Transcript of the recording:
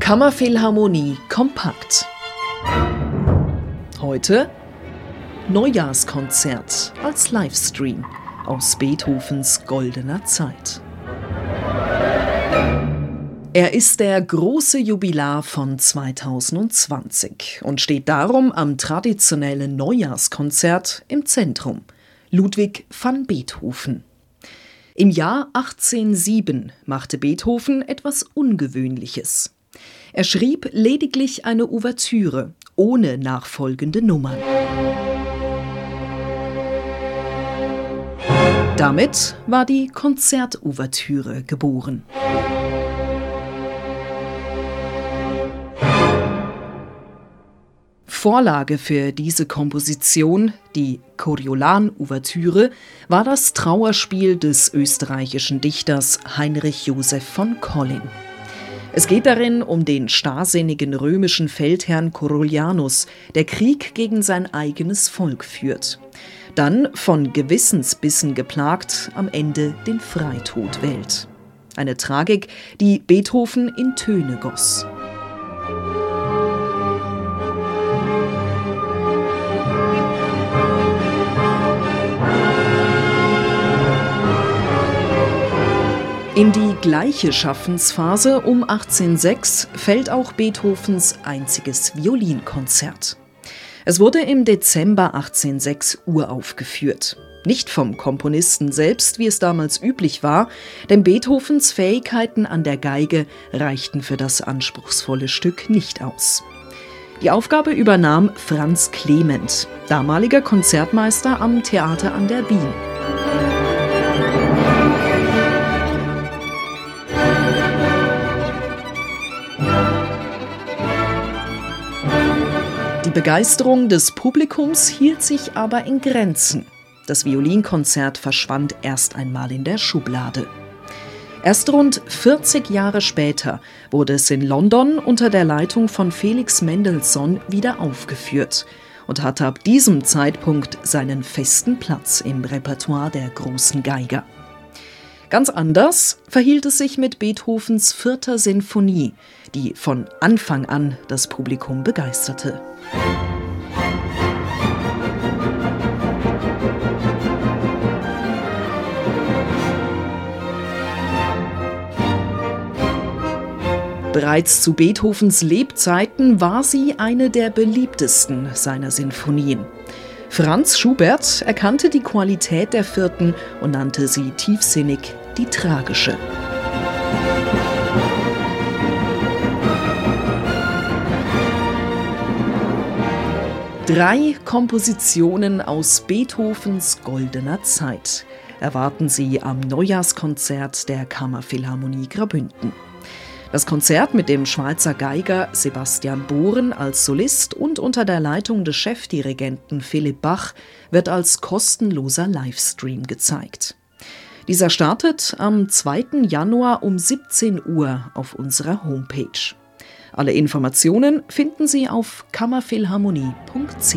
Kammerphilharmonie kompakt. Heute Neujahrskonzert als Livestream aus Beethovens goldener Zeit. Er ist der große Jubilar von 2020 und steht darum am traditionellen Neujahrskonzert im Zentrum. Ludwig van Beethoven. Im Jahr 1807 machte Beethoven etwas Ungewöhnliches. Er schrieb lediglich eine Ouvertüre ohne nachfolgende Nummern. Damit war die Konzertouvertüre geboren. Vorlage für diese Komposition, die Coriolan-Ouvertüre, war das Trauerspiel des österreichischen Dichters Heinrich Joseph von Collin. Es geht darin um den starrsinnigen römischen Feldherrn Coriolanus, der Krieg gegen sein eigenes Volk führt. Dann, von Gewissensbissen geplagt, am Ende den Freitod wählt. Eine Tragik, die Beethoven in Töne goss. In die gleiche Schaffensphase um 1806 fällt auch Beethovens einziges Violinkonzert. Es wurde im Dezember 1806 uraufgeführt. Nicht vom Komponisten selbst, wie es damals üblich war, denn Beethovens Fähigkeiten an der Geige reichten für das anspruchsvolle Stück nicht aus. Die Aufgabe übernahm Franz Clement, damaliger Konzertmeister am Theater an der Wien. Begeisterung des Publikums hielt sich aber in Grenzen. Das Violinkonzert verschwand erst einmal in der Schublade. Erst rund 40 Jahre später wurde es in London unter der Leitung von Felix Mendelssohn wieder aufgeführt und hatte ab diesem Zeitpunkt seinen festen Platz im Repertoire der großen Geiger. Ganz anders verhielt es sich mit Beethovens vierter Sinfonie, die von Anfang an das Publikum begeisterte. Bereits zu Beethovens Lebzeiten war sie eine der beliebtesten seiner Sinfonien. Franz Schubert erkannte die Qualität der vierten und nannte sie tiefsinnig die tragische. Drei Kompositionen aus Beethovens goldener Zeit erwarten Sie am Neujahrskonzert der Kammerphilharmonie Grabünden. Das Konzert mit dem Schweizer Geiger Sebastian Bohren als Solist und unter der Leitung des Chefdirigenten Philipp Bach wird als kostenloser Livestream gezeigt. Dieser startet am 2. Januar um 17 Uhr auf unserer Homepage. Alle Informationen finden Sie auf kammerphilharmonie.ch.